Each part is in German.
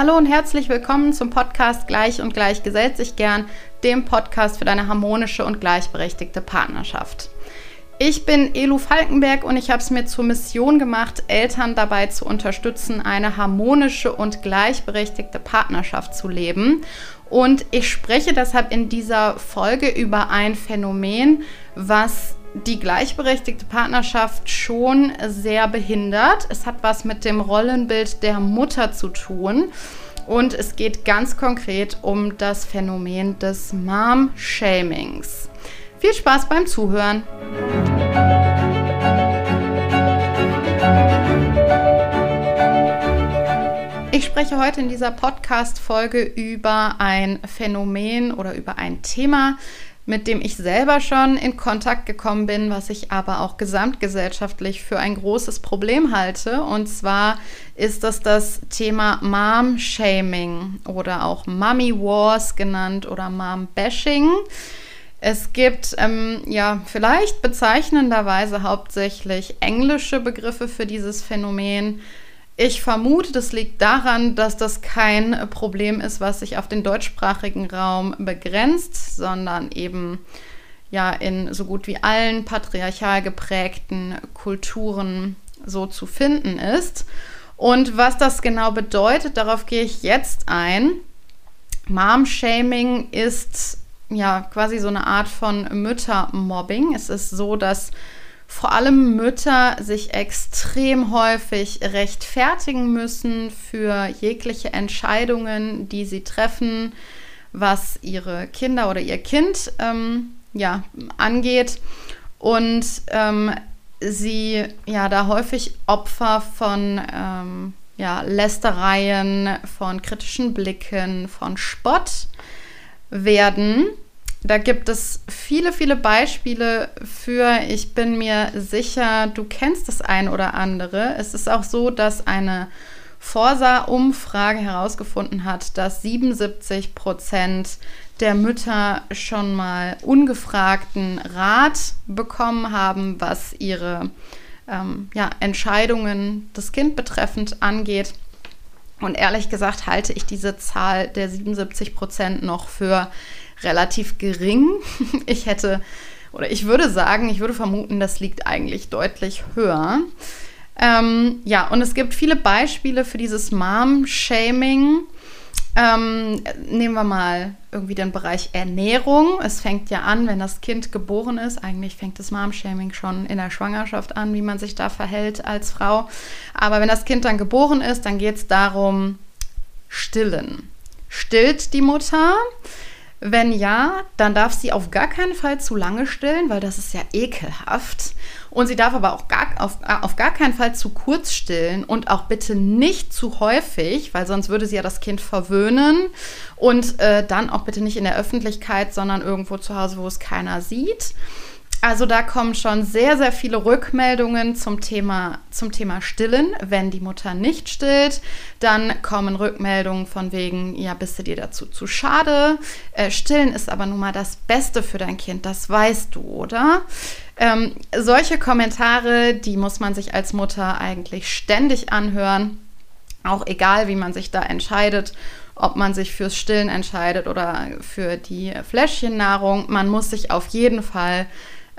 Hallo und herzlich willkommen zum Podcast Gleich und Gleich gesellt sich gern, dem Podcast für deine harmonische und gleichberechtigte Partnerschaft. Ich bin Elu Falkenberg und ich habe es mir zur Mission gemacht, Eltern dabei zu unterstützen, eine harmonische und gleichberechtigte Partnerschaft zu leben. Und ich spreche deshalb in dieser Folge über ein Phänomen, was die gleichberechtigte Partnerschaft schon sehr behindert. Es hat was mit dem Rollenbild der Mutter zu tun. Und es geht ganz konkret um das Phänomen des Mom-Shamings. Viel Spaß beim Zuhören! Ich spreche heute in dieser Podcast-Folge über ein Phänomen oder über ein Thema, mit dem ich selber schon in Kontakt gekommen bin, was ich aber auch gesamtgesellschaftlich für ein großes Problem halte. Und zwar ist das das Thema Mom-Shaming oder auch Mummy Wars genannt oder Mom-Bashing. Es gibt ähm, ja vielleicht bezeichnenderweise hauptsächlich englische Begriffe für dieses Phänomen. Ich vermute, das liegt daran, dass das kein Problem ist, was sich auf den deutschsprachigen Raum begrenzt, sondern eben ja in so gut wie allen patriarchal geprägten Kulturen so zu finden ist. Und was das genau bedeutet, darauf gehe ich jetzt ein. Mom-Shaming ist ja quasi so eine Art von Müttermobbing. Es ist so, dass vor allem Mütter sich extrem häufig rechtfertigen müssen für jegliche Entscheidungen, die sie treffen, was ihre Kinder oder ihr Kind ähm, ja, angeht. Und ähm, sie ja da häufig Opfer von ähm, ja, Lästereien, von kritischen Blicken, von Spott werden. Da gibt es viele, viele Beispiele für. Ich bin mir sicher, du kennst das ein oder andere. Es ist auch so, dass eine Forsa-Umfrage herausgefunden hat, dass 77 Prozent der Mütter schon mal ungefragten Rat bekommen haben, was ihre ähm, ja, Entscheidungen das Kind betreffend angeht. Und ehrlich gesagt halte ich diese Zahl der 77 Prozent noch für relativ gering. Ich hätte, oder ich würde sagen, ich würde vermuten, das liegt eigentlich deutlich höher. Ähm, ja, und es gibt viele Beispiele für dieses Mom-Shaming. Ähm, nehmen wir mal irgendwie den Bereich Ernährung. Es fängt ja an, wenn das Kind geboren ist. Eigentlich fängt das Mom-Shaming schon in der Schwangerschaft an, wie man sich da verhält als Frau. Aber wenn das Kind dann geboren ist, dann geht es darum, stillen. Stillt die Mutter? Wenn ja, dann darf sie auf gar keinen Fall zu lange stillen, weil das ist ja ekelhaft. Und sie darf aber auch gar, auf, auf gar keinen Fall zu kurz stillen und auch bitte nicht zu häufig, weil sonst würde sie ja das Kind verwöhnen. Und äh, dann auch bitte nicht in der Öffentlichkeit, sondern irgendwo zu Hause, wo es keiner sieht. Also da kommen schon sehr, sehr viele Rückmeldungen zum Thema, zum Thema Stillen. Wenn die Mutter nicht stillt, dann kommen Rückmeldungen von wegen, ja, bist du dir dazu zu schade? Äh, stillen ist aber nun mal das Beste für dein Kind, das weißt du, oder? Ähm, solche Kommentare, die muss man sich als Mutter eigentlich ständig anhören. Auch egal, wie man sich da entscheidet ob man sich fürs Stillen entscheidet oder für die Fläschchennahrung. Man muss sich auf jeden Fall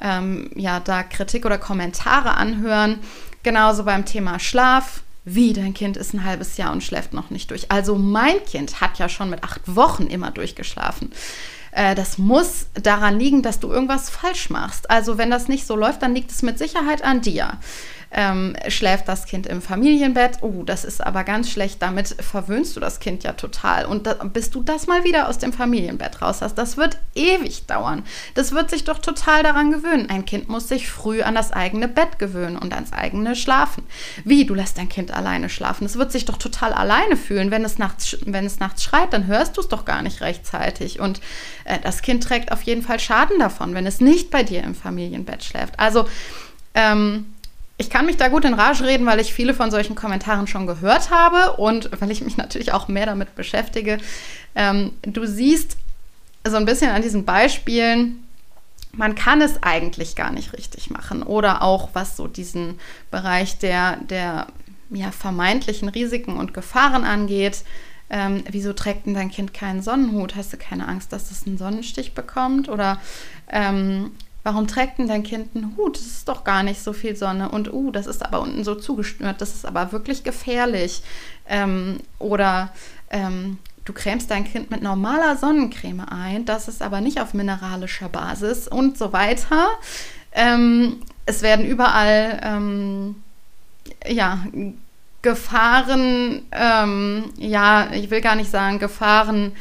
ähm, ja, da Kritik oder Kommentare anhören. Genauso beim Thema Schlaf. Wie, dein Kind ist ein halbes Jahr und schläft noch nicht durch. Also mein Kind hat ja schon mit acht Wochen immer durchgeschlafen. Äh, das muss daran liegen, dass du irgendwas falsch machst. Also wenn das nicht so läuft, dann liegt es mit Sicherheit an dir ähm, schläft das Kind im Familienbett. Oh, das ist aber ganz schlecht. Damit verwöhnst du das Kind ja total. Und da, bis du das mal wieder aus dem Familienbett raus hast, das wird ewig dauern. Das wird sich doch total daran gewöhnen. Ein Kind muss sich früh an das eigene Bett gewöhnen und ans eigene Schlafen. Wie, du lässt dein Kind alleine schlafen? Es wird sich doch total alleine fühlen. Wenn es nachts, wenn es nachts schreit, dann hörst du es doch gar nicht rechtzeitig. Und äh, das Kind trägt auf jeden Fall Schaden davon, wenn es nicht bei dir im Familienbett schläft. Also, ähm, ich kann mich da gut in Rage reden, weil ich viele von solchen Kommentaren schon gehört habe und weil ich mich natürlich auch mehr damit beschäftige. Ähm, du siehst so ein bisschen an diesen Beispielen, man kann es eigentlich gar nicht richtig machen. Oder auch was so diesen Bereich der, der ja, vermeintlichen Risiken und Gefahren angeht. ähm, wieso trägt denn dein Kind keinen Sonnenhut? Hast du keine Angst, dass es einen Sonnenstich bekommt? Oder ähm, warum trägt denn dein Kind einen Hut? Das ist doch gar nicht so viel Sonne. Und, uh, das ist aber unten so zugeschnürt, das ist aber wirklich gefährlich. Ähm, oder ähm, du cremst dein Kind mit normaler Sonnencreme ein, das ist aber nicht auf mineralischer Basis und so weiter. Ähm, es werden überall ähm, ja, Gefahren, ähm, ja, ich will gar nicht sagen Gefahren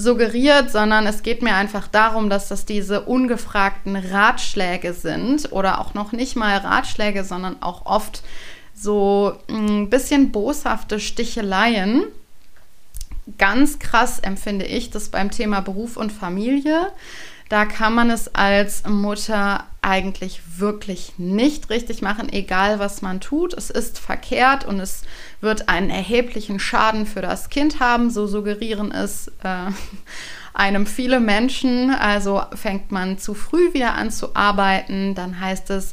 suggeriert, sondern es geht mir einfach darum, dass das diese ungefragten Ratschläge sind oder auch noch nicht mal Ratschläge, sondern auch oft so ein bisschen boshafte Sticheleien. Ganz krass empfinde ich das beim Thema Beruf und Familie. Da kann man es als Mutter eigentlich wirklich nicht richtig machen, egal was man tut. Es ist verkehrt und es wird einen erheblichen Schaden für das Kind haben, so suggerieren es äh, einem viele Menschen. Also fängt man zu früh wieder an zu arbeiten, dann heißt es,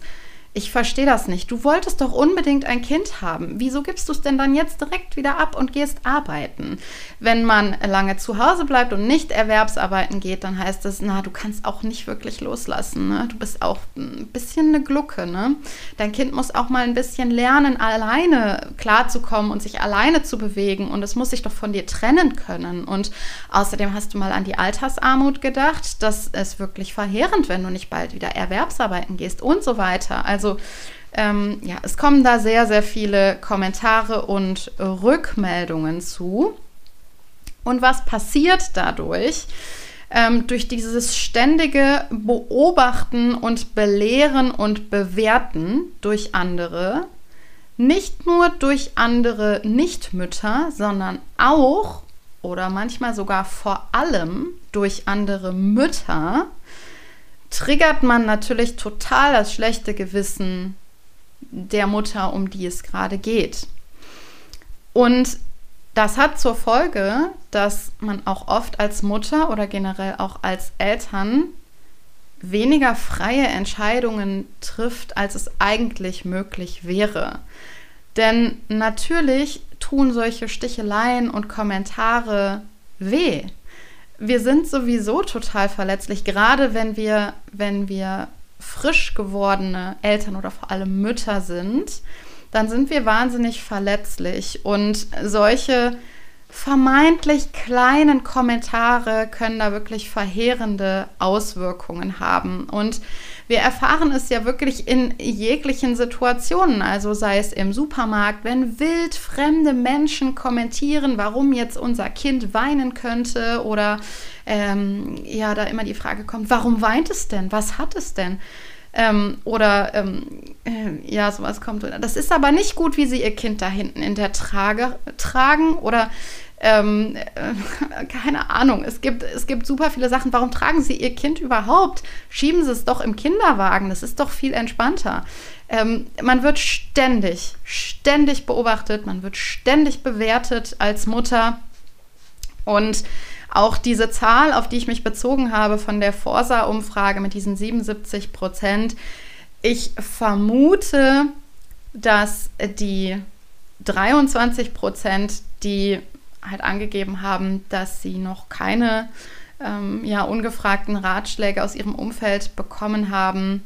ich verstehe das nicht. Du wolltest doch unbedingt ein Kind haben. Wieso gibst du es denn dann jetzt direkt wieder ab und gehst arbeiten? Wenn man lange zu Hause bleibt und nicht Erwerbsarbeiten geht, dann heißt es, na, du kannst auch nicht wirklich loslassen. Ne? Du bist auch ein bisschen eine Glucke. Ne? Dein Kind muss auch mal ein bisschen lernen, alleine klarzukommen und sich alleine zu bewegen. Und es muss sich doch von dir trennen können. Und außerdem hast du mal an die Altersarmut gedacht. Das ist wirklich verheerend, wenn du nicht bald wieder Erwerbsarbeiten gehst und so weiter. Also also ähm, ja, es kommen da sehr, sehr viele Kommentare und Rückmeldungen zu. Und was passiert dadurch? Ähm, durch dieses ständige Beobachten und Belehren und Bewerten durch andere, nicht nur durch andere Nichtmütter, sondern auch oder manchmal sogar vor allem durch andere Mütter, triggert man natürlich total das schlechte Gewissen der Mutter, um die es gerade geht. Und das hat zur Folge, dass man auch oft als Mutter oder generell auch als Eltern weniger freie Entscheidungen trifft, als es eigentlich möglich wäre. Denn natürlich tun solche Sticheleien und Kommentare weh wir sind sowieso total verletzlich, gerade wenn wir, wenn wir frisch gewordene Eltern oder vor allem Mütter sind, dann sind wir wahnsinnig verletzlich. Und solche vermeintlich kleinen Kommentare können da wirklich verheerende Auswirkungen haben. Und wir erfahren es ja wirklich in jeglichen Situationen, also sei es im Supermarkt, wenn wild fremde Menschen kommentieren, warum jetzt unser Kind weinen könnte oder ähm, ja, da immer die Frage kommt, warum weint es denn? Was hat es denn? Ähm, oder ähm, äh, ja, sowas kommt. Das ist aber nicht gut, wie sie ihr Kind da hinten in der Trage tragen oder ähm, äh, keine Ahnung, es gibt, es gibt super viele Sachen. Warum tragen Sie Ihr Kind überhaupt? Schieben Sie es doch im Kinderwagen, das ist doch viel entspannter. Ähm, man wird ständig, ständig beobachtet, man wird ständig bewertet als Mutter. Und auch diese Zahl, auf die ich mich bezogen habe von der Forsa-Umfrage mit diesen 77 Prozent, ich vermute, dass die 23 Prozent, die halt angegeben haben, dass sie noch keine ähm, ja, ungefragten Ratschläge aus ihrem Umfeld bekommen haben,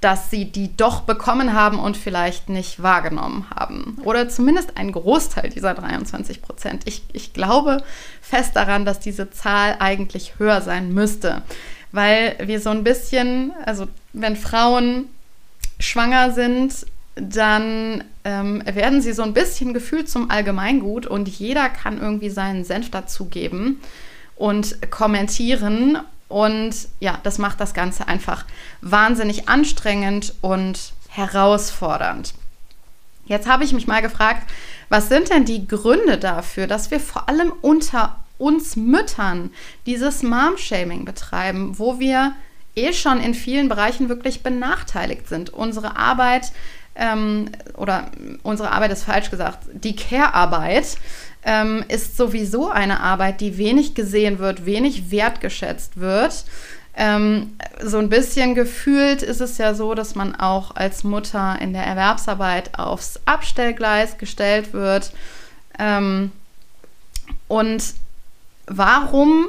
dass sie die doch bekommen haben und vielleicht nicht wahrgenommen haben. Oder zumindest ein Großteil dieser 23 Prozent. Ich, ich glaube fest daran, dass diese Zahl eigentlich höher sein müsste, weil wir so ein bisschen, also wenn Frauen schwanger sind, dann ähm, werden sie so ein bisschen gefühlt zum Allgemeingut und jeder kann irgendwie seinen Senf dazugeben und kommentieren. Und ja, das macht das Ganze einfach wahnsinnig anstrengend und herausfordernd. Jetzt habe ich mich mal gefragt, was sind denn die Gründe dafür, dass wir vor allem unter uns Müttern dieses Mom-Shaming betreiben, wo wir eh schon in vielen Bereichen wirklich benachteiligt sind. Unsere Arbeit ähm, oder unsere Arbeit ist falsch gesagt, die Care-Arbeit ähm, ist sowieso eine Arbeit, die wenig gesehen wird, wenig wertgeschätzt wird. Ähm, so ein bisschen gefühlt ist es ja so, dass man auch als Mutter in der Erwerbsarbeit aufs Abstellgleis gestellt wird. Ähm, Und warum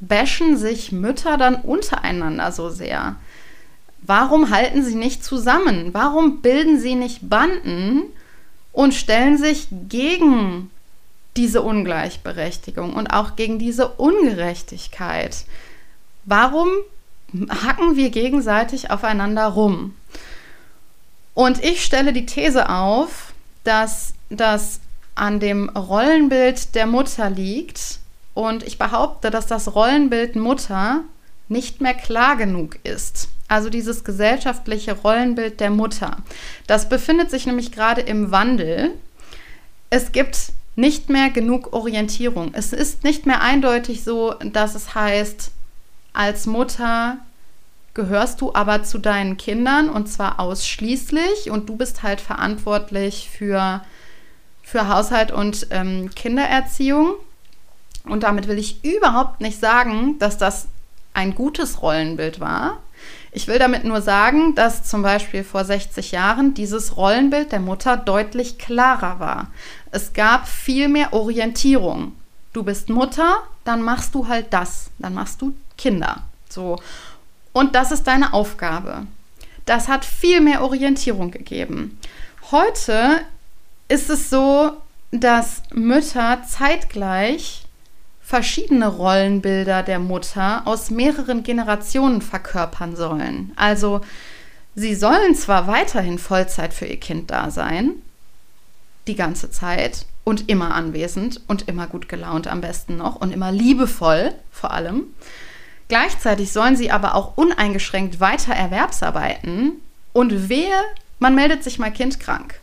bashen sich Mütter dann untereinander so sehr? Warum halten sie nicht zusammen? Warum bilden sie nicht Banden und stellen sich gegen diese Ungleichberechtigung und auch gegen diese Ungerechtigkeit? Warum hacken wir gegenseitig aufeinander rum? Und ich stelle die These auf, dass das an dem Rollenbild der Mutter liegt. Und ich behaupte, dass das Rollenbild Mutter nicht mehr klar genug ist. Also dieses gesellschaftliche Rollenbild der Mutter. Das befindet sich nämlich gerade im Wandel. Es gibt nicht mehr genug Orientierung. Es ist nicht mehr eindeutig so, dass es heißt, als Mutter gehörst du aber zu deinen Kindern und zwar ausschließlich und du bist halt verantwortlich für, für Haushalt und ähm, Kindererziehung. Und damit will ich überhaupt nicht sagen, dass das ein gutes Rollenbild war. Ich will damit nur sagen, dass zum Beispiel vor 60 Jahren dieses Rollenbild der Mutter deutlich klarer war. Es gab viel mehr Orientierung. Du bist Mutter, dann machst du halt das, dann machst du Kinder. So. Und das ist deine Aufgabe. Das hat viel mehr Orientierung gegeben. Heute ist es so, dass Mütter zeitgleich verschiedene Rollenbilder der Mutter aus mehreren Generationen verkörpern sollen. Also sie sollen zwar weiterhin Vollzeit für ihr Kind da sein, die ganze Zeit und immer anwesend und immer gut gelaunt am besten noch und immer liebevoll vor allem. Gleichzeitig sollen sie aber auch uneingeschränkt weiter Erwerbsarbeiten und wehe, man meldet sich mal kindkrank.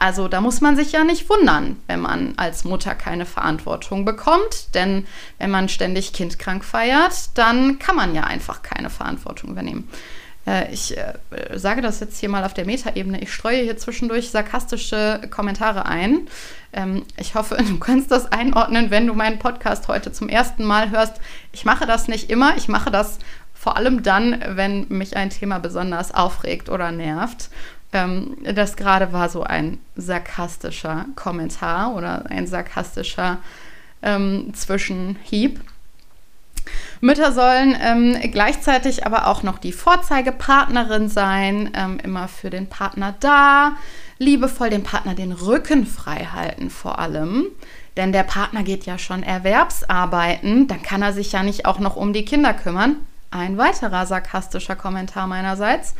Also da muss man sich ja nicht wundern, wenn man als Mutter keine Verantwortung bekommt, denn wenn man ständig kindkrank feiert, dann kann man ja einfach keine Verantwortung übernehmen. Äh, ich äh, sage das jetzt hier mal auf der Metaebene. Ich streue hier zwischendurch sarkastische Kommentare ein. Ähm, ich hoffe, du kannst das einordnen, wenn du meinen Podcast heute zum ersten Mal hörst. Ich mache das nicht immer. Ich mache das vor allem dann, wenn mich ein Thema besonders aufregt oder nervt. Ähm, das gerade war so ein sarkastischer Kommentar oder ein sarkastischer ähm, Zwischenhieb. Mütter sollen ähm, gleichzeitig aber auch noch die Vorzeigepartnerin sein, ähm, immer für den Partner da, liebevoll dem Partner den Rücken frei halten vor allem. Denn der Partner geht ja schon Erwerbsarbeiten, dann kann er sich ja nicht auch noch um die Kinder kümmern. Ein weiterer sarkastischer Kommentar meinerseits.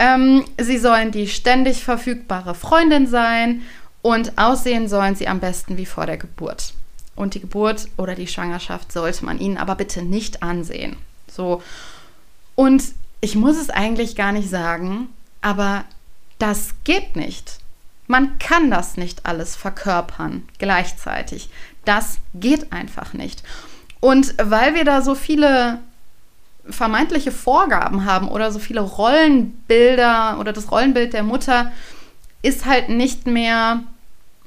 Ähm, sie sollen die ständig verfügbare Freundin sein und aussehen sollen sie am besten wie vor der Geburt. Und die Geburt oder die Schwangerschaft sollte man ihnen aber bitte nicht ansehen. So. Und ich muss es eigentlich gar nicht sagen, aber das geht nicht. Man kann das nicht alles verkörpern gleichzeitig. Das geht einfach nicht. Und weil wir da so viele vermeintliche Vorgaben haben oder so viele Rollenbilder oder das Rollenbild der Mutter ist halt nicht mehr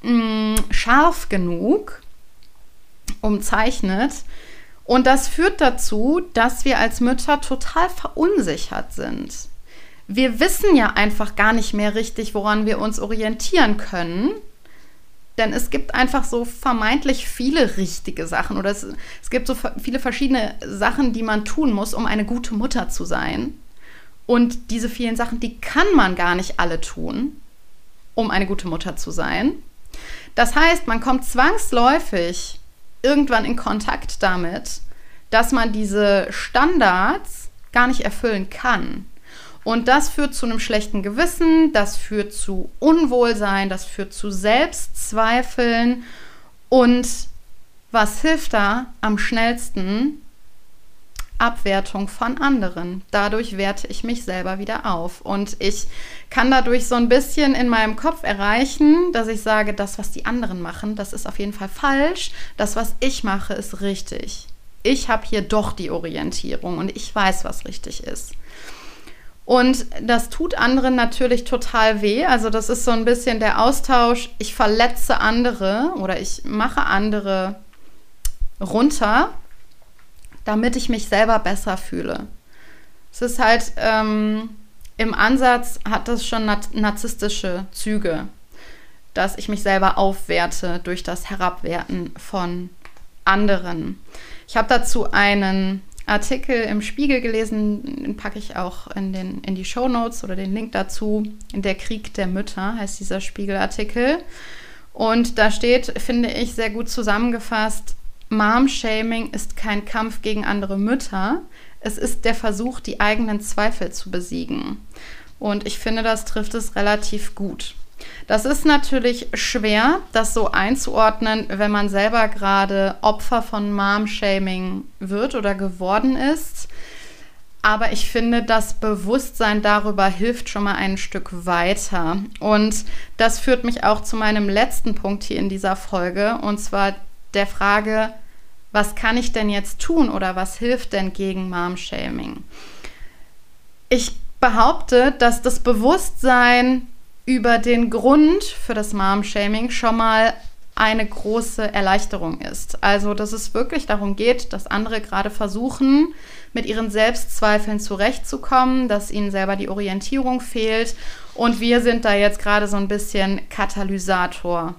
mh, mm, scharf genug umzeichnet. Und das führt dazu, dass wir als Mütter total verunsichert sind. Wir wissen ja einfach gar nicht mehr richtig, woran wir uns orientieren können denn es gibt einfach so vermeintlich viele richtige Sachen oder es, es gibt so viele verschiedene Sachen, die man tun muss, um eine gute Mutter zu sein. Und diese vielen Sachen, die kann man gar nicht alle tun, um eine gute Mutter zu sein. Das heißt, man kommt zwangsläufig irgendwann in Kontakt damit, dass man diese Standards gar nicht erfüllen kann. Und das führt zu einem schlechten Gewissen, das führt zu Unwohlsein, das führt zu Selbstzweifeln. Und was hilft da am schnellsten? Abwertung von anderen. Dadurch werte ich mich selber wieder auf. Und ich kann dadurch so ein bisschen in meinem Kopf erreichen, dass ich sage, das, was die anderen machen, das ist auf jeden Fall falsch. Das, was ich mache, ist richtig. Ich habe hier doch die Orientierung und ich weiß, was richtig ist. Und das tut anderen natürlich total weh. Also das ist so ein bisschen der Austausch, ich verletze andere oder ich mache andere runter, damit ich mich selber besser fühle. Es ist halt ähm, im Ansatz hat das schon narzisstische Züge. dass ich mich selber aufwerte durch das Herabwerten von anderen. Ich habe dazu einen Artikel im Spiegel gelesen, den packe ich auch in, den, in die Show Notes oder den Link dazu. Der Krieg der Mütter heißt dieser Spiegelartikel. Und da steht, finde ich, sehr gut zusammengefasst, Mom-Shaming ist kein Kampf gegen andere Mütter, es ist der Versuch, die eigenen Zweifel zu besiegen. Und ich finde, das trifft es relativ gut. Das ist natürlich schwer, das so einzuordnen, wenn man selber gerade Opfer von Mom-Shaming wird oder geworden ist. Aber ich finde, das Bewusstsein darüber hilft schon mal ein Stück weiter. Und das führt mich auch zu meinem letzten Punkt hier in dieser Folge, und zwar der Frage, was kann ich denn jetzt tun oder was hilft denn gegen Mom-Shaming? Ich behaupte, dass das Bewusstsein über den Grund für das Mom-Shaming schon mal eine große Erleichterung ist. Also, dass es wirklich darum geht, dass andere gerade versuchen, mit ihren Selbstzweifeln zurechtzukommen, dass ihnen selber die Orientierung fehlt. Und wir sind da jetzt gerade so ein bisschen Katalysator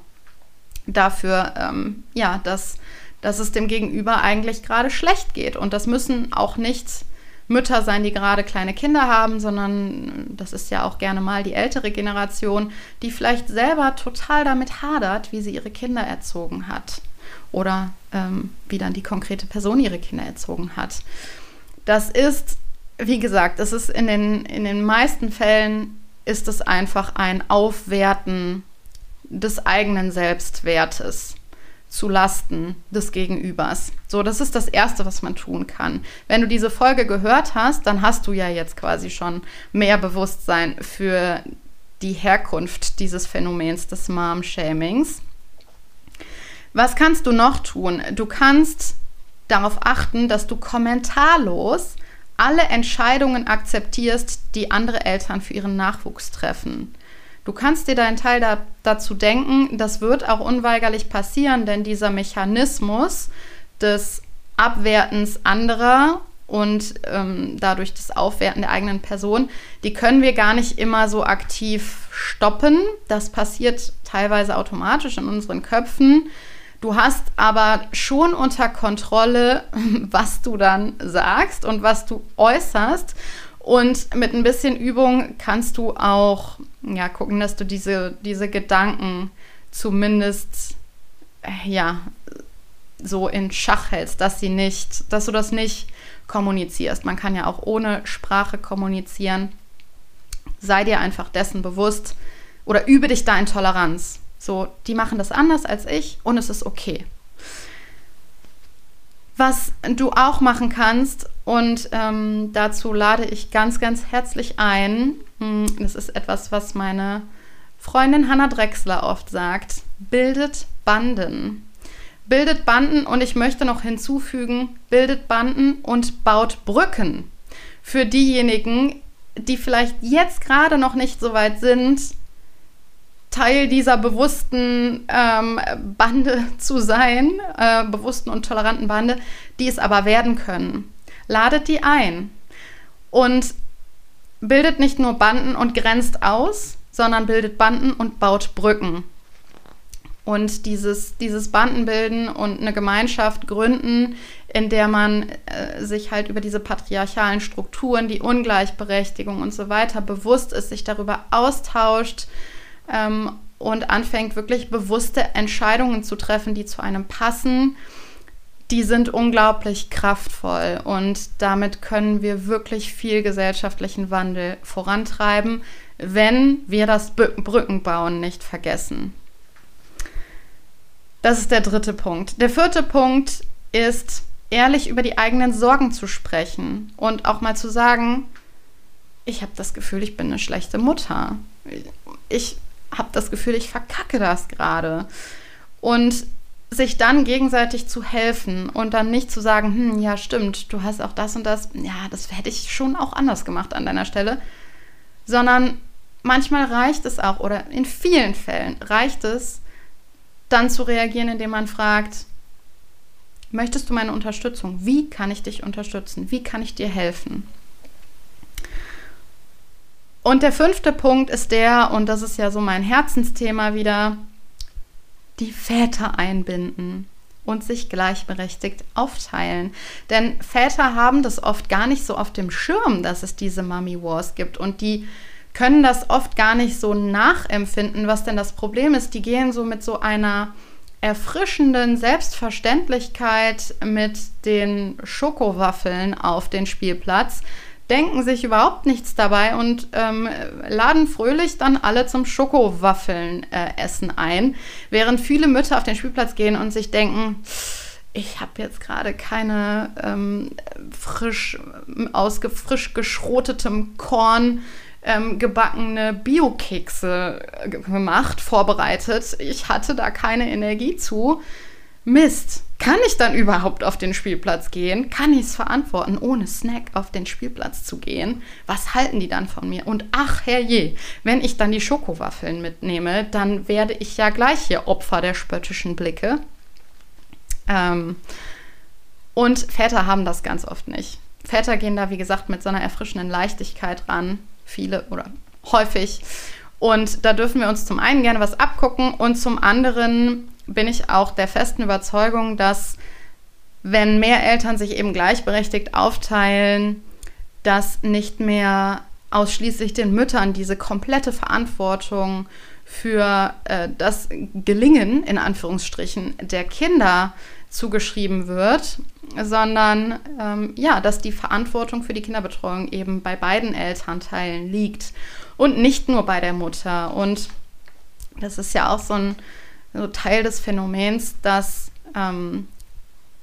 dafür, ähm, ja, dass, dass es dem Gegenüber eigentlich gerade schlecht geht. Und das müssen auch nicht Mütter sein, die gerade kleine Kinder haben, sondern das ist ja auch gerne mal die ältere Generation, die vielleicht selber total damit hadert, wie sie ihre Kinder erzogen hat oder ähm, wie dann die konkrete Person ihre Kinder erzogen hat. Das ist, wie gesagt, es ist in den, in den meisten Fällen ist es einfach ein Aufwerten des eigenen Selbstwertes zu Lasten des Gegenübers. So, das ist das Erste, was man tun kann. Wenn du diese Folge gehört hast, dann hast du ja jetzt quasi schon mehr Bewusstsein für die Herkunft dieses Phänomens des Mom-Shamings. Was kannst du noch tun? Du kannst darauf achten, dass du kommentarlos alle Entscheidungen akzeptierst, die andere Eltern für ihren Nachwuchs treffen. Du kannst dir deinen Teil da, dazu denken, das wird auch unweigerlich passieren, denn dieser Mechanismus des Abwertens anderer und ähm, dadurch das Aufwerten der eigenen Person, die können wir gar nicht immer so aktiv stoppen. Das passiert teilweise automatisch in unseren Köpfen. Du hast aber schon unter Kontrolle, was du dann sagst und was du äußerst. Und mit ein bisschen Übung kannst du auch ja, gucken, dass du diese, diese Gedanken zumindest äh, ja, so in Schach hältst, dass sie nicht, dass du das nicht kommunizierst. Man kann ja auch ohne Sprache kommunizieren. Sei dir einfach dessen bewusst oder übe dich da in Toleranz. So, die machen das anders als ich und es ist okay. Was du auch machen kannst, und ähm, dazu lade ich ganz, ganz herzlich ein, hm, das ist etwas, was meine Freundin Hanna Drexler oft sagt, bildet Banden. Bildet Banden und ich möchte noch hinzufügen, bildet Banden und baut Brücken für diejenigen, die vielleicht jetzt gerade noch nicht so weit sind, Teil dieser bewussten ähm, Bande zu sein, äh, bewussten und toleranten Bande, die es aber werden können. Ladet die ein und bildet nicht nur Banden und grenzt aus, sondern bildet Banden und baut Brücken. Und dieses, dieses Bandenbilden und eine Gemeinschaft gründen, in der man äh, sich halt über diese patriarchalen Strukturen, die Ungleichberechtigung und so weiter bewusst ist, sich darüber austauscht, ähm, und anfängt wirklich bewusste Entscheidungen zu treffen, die zu einem passen, die sind unglaublich kraftvoll und damit können wir wirklich viel gesellschaftlichen Wandel vorantreiben, wenn wir das Brückenbauen nicht vergessen. Das ist der dritte Punkt. Der vierte Punkt ist, ehrlich über die eigenen Sorgen zu sprechen und auch mal zu sagen, ich habe das Gefühl, ich bin eine schlechte Mutter. Ich habe das Gefühl, ich verkacke das gerade. Und sich dann gegenseitig zu helfen und dann nicht zu sagen, hm, ja, stimmt, du hast auch das und das, ja, das hätte ich schon auch anders gemacht an deiner Stelle, sondern manchmal reicht es auch oder in vielen Fällen reicht es, dann zu reagieren, indem man fragt, möchtest du meine Unterstützung? Wie kann ich dich unterstützen? Wie kann ich dir helfen? Und der fünfte Punkt ist der, und das ist ja so mein Herzensthema wieder, die Väter einbinden und sich gleichberechtigt aufteilen. Denn Väter haben das oft gar nicht so auf dem Schirm, dass es diese Mummy Wars gibt und die können das oft gar nicht so nachempfinden, was denn das Problem ist. Die gehen so mit so einer erfrischenden Selbstverständlichkeit mit den Schokowaffeln auf den Spielplatz, denken sich überhaupt nichts dabei und ähm, laden fröhlich dann alle zum Schokowaffeln äh, essen ein, während viele Mütter auf den Spielplatz gehen und sich denken, ich habe jetzt gerade keine ähm, frisch aus frisch geschrotetem Korn ähm, gebackene Biokekse gemacht, vorbereitet. Ich hatte da keine Energie zu. Mist, kann ich dann überhaupt auf den Spielplatz gehen? Kann ich es verantworten, ohne Snack auf den Spielplatz zu gehen? Was halten die dann von mir? Und ach herrje, wenn ich dann die Schokowaffeln mitnehme, dann werde ich ja gleich hier Opfer der spöttischen Blicke. Ähm, und Väter haben das ganz oft nicht. Väter gehen da, wie gesagt, mit so einer erfrischenden Leichtigkeit ran. Viele oder häufig. Und da dürfen wir uns zum einen gerne was abgucken und zum anderen bin ich auch der festen Überzeugung, dass wenn mehr Eltern sich eben gleichberechtigt aufteilen, dass nicht mehr ausschließlich den Müttern diese komplette Verantwortung für äh, das Gelingen in Anführungsstrichen der Kinder zugeschrieben wird, sondern ähm, ja, dass die Verantwortung für die Kinderbetreuung eben bei beiden Elternteilen liegt und nicht nur bei der Mutter. Und das ist ja auch so ein so Teil des Phänomens, dass ähm,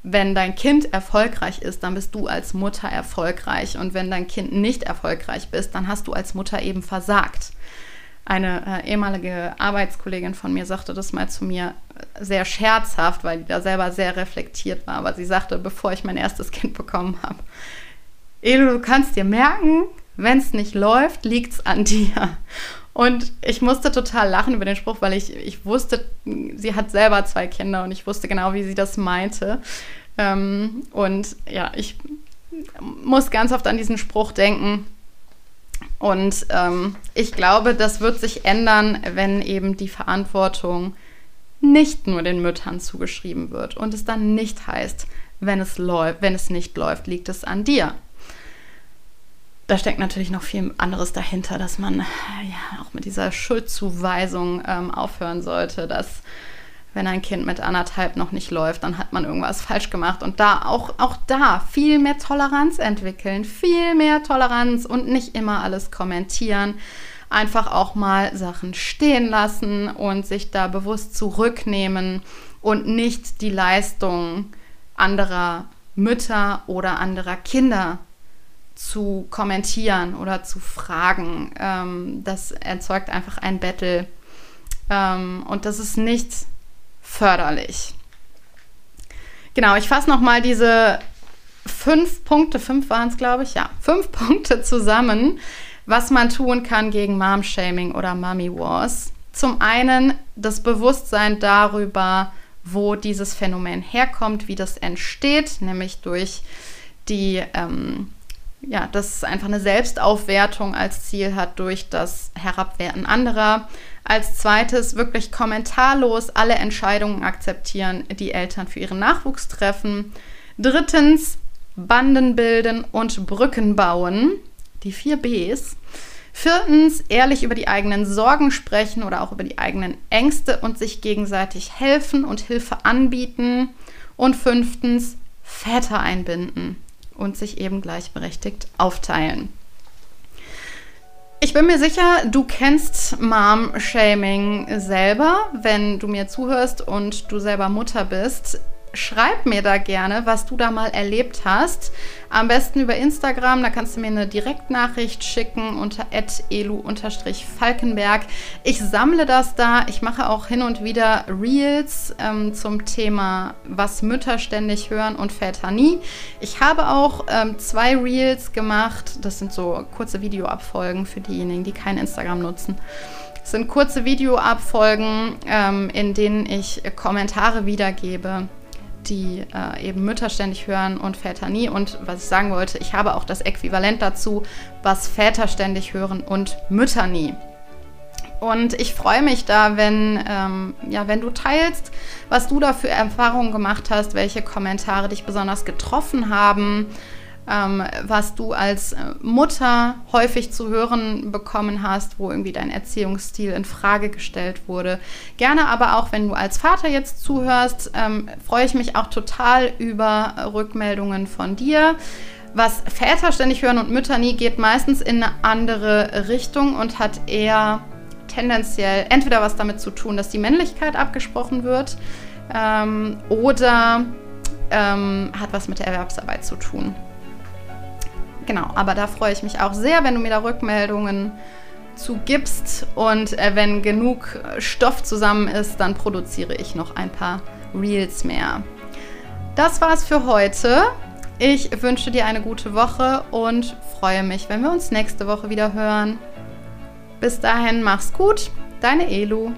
wenn dein Kind erfolgreich ist, dann bist du als Mutter erfolgreich. Und wenn dein Kind nicht erfolgreich bist, dann hast du als Mutter eben versagt. Eine äh, ehemalige Arbeitskollegin von mir sagte das mal zu mir äh, sehr scherzhaft, weil die da selber sehr reflektiert war. Aber sie sagte, bevor ich mein erstes Kind bekommen habe, Elo, du kannst dir merken, wenn es nicht läuft, liegt es an dir. Und ich musste total lachen über den Spruch, weil ich, ich wusste, sie hat selber zwei Kinder und ich wusste genau, wie sie das meinte. Ähm, und ja, ich muss ganz oft an diesen Spruch denken. Und ähm, ich glaube, das wird sich ändern, wenn eben die Verantwortung nicht nur den Müttern zugeschrieben wird und es dann nicht heißt, wenn es wenn es nicht läuft, liegt es an dir da steckt natürlich noch viel anderes dahinter, dass man ja auch mit dieser Schuldzuweisung ähm, aufhören sollte, dass wenn ein Kind mit anderthalb noch nicht läuft, dann hat man irgendwas falsch gemacht und da auch, auch da viel mehr Toleranz entwickeln, viel mehr Toleranz und nicht immer alles kommentieren. Einfach auch mal Sachen stehen lassen und sich da bewusst zurücknehmen und nicht die Leistung anderer Mütter oder anderer Kinder zu kommentieren oder zu fragen. Ähm, das erzeugt einfach ein Battle ähm, und das ist nicht förderlich. Genau, ich fasse nochmal diese fünf Punkte, fünf waren es, glaube ich, ja, fünf Punkte zusammen, was man tun kann gegen Mom-Shaming oder Mommy Wars. Zum einen das Bewusstsein darüber, wo dieses Phänomen herkommt, wie das entsteht, nämlich durch die ähm, ja, das einfach eine Selbstaufwertung als Ziel hat durch das Herabwerten anderer. Als zweites wirklich kommentarlos alle Entscheidungen akzeptieren, die Eltern für ihren Nachwuchs treffen. Drittens Banden bilden und Brücken bauen, die vier Bs. Viertens ehrlich über die eigenen Sorgen sprechen oder auch über die eigenen Ängste und sich gegenseitig helfen und Hilfe anbieten. Und fünftens Väter einbinden und sich eben gleichberechtigt aufteilen. Ich bin mir sicher, du kennst Mom-Shaming selber, wenn du mir zuhörst und du selber Mutter bist schreib mir da gerne, was du da mal erlebt hast. Am besten über Instagram, da kannst du mir eine Direktnachricht schicken unter elu-falkenberg. Ich sammle das da. Ich mache auch hin und wieder Reels ähm, zum Thema, was Mütter ständig hören und Väter nie. Ich habe auch ähm, zwei Reels gemacht. Das sind so kurze Videoabfolgen für diejenigen, die kein Instagram nutzen. Das sind kurze Videoabfolgen, ähm, in denen ich Kommentare wiedergebe die äh, eben Mütter ständig hören und Väter nie. Und was ich sagen wollte, ich habe auch das Äquivalent dazu, was Väter ständig hören und Mütter nie. Und ich freue mich da, wenn, ähm, ja, wenn du teilst, was du da für Erfahrungen gemacht hast, welche Kommentare dich besonders getroffen haben, ähm, was du als äh, Mutter häufig zu hören bekommen hast, wo irgendwie dein Erziehungsstil in Frage gestellt wurde. Gerne aber auch, wenn du als Vater jetzt zuhörst, ähm, freue ich mich auch total über Rückmeldungen von dir. Was Väter ständig hören und Mütter nie, geht meistens in eine andere Richtung und hat eher tendenziell entweder was damit zu tun, dass die Männlichkeit abgesprochen wird ähm, oder ähm, hat was mit der Erwerbsarbeit zu tun. Genau, aber da freue ich mich auch sehr, wenn du mir da Rückmeldungen zu gibst und äh, wenn genug Stoff zusammen ist, dann produziere ich noch ein paar Reels mehr. Das war's für heute. Ich wünsche dir eine gute Woche und freue mich, wenn wir uns nächste Woche wieder hören. Bis dahin, mach's gut, deine Elu.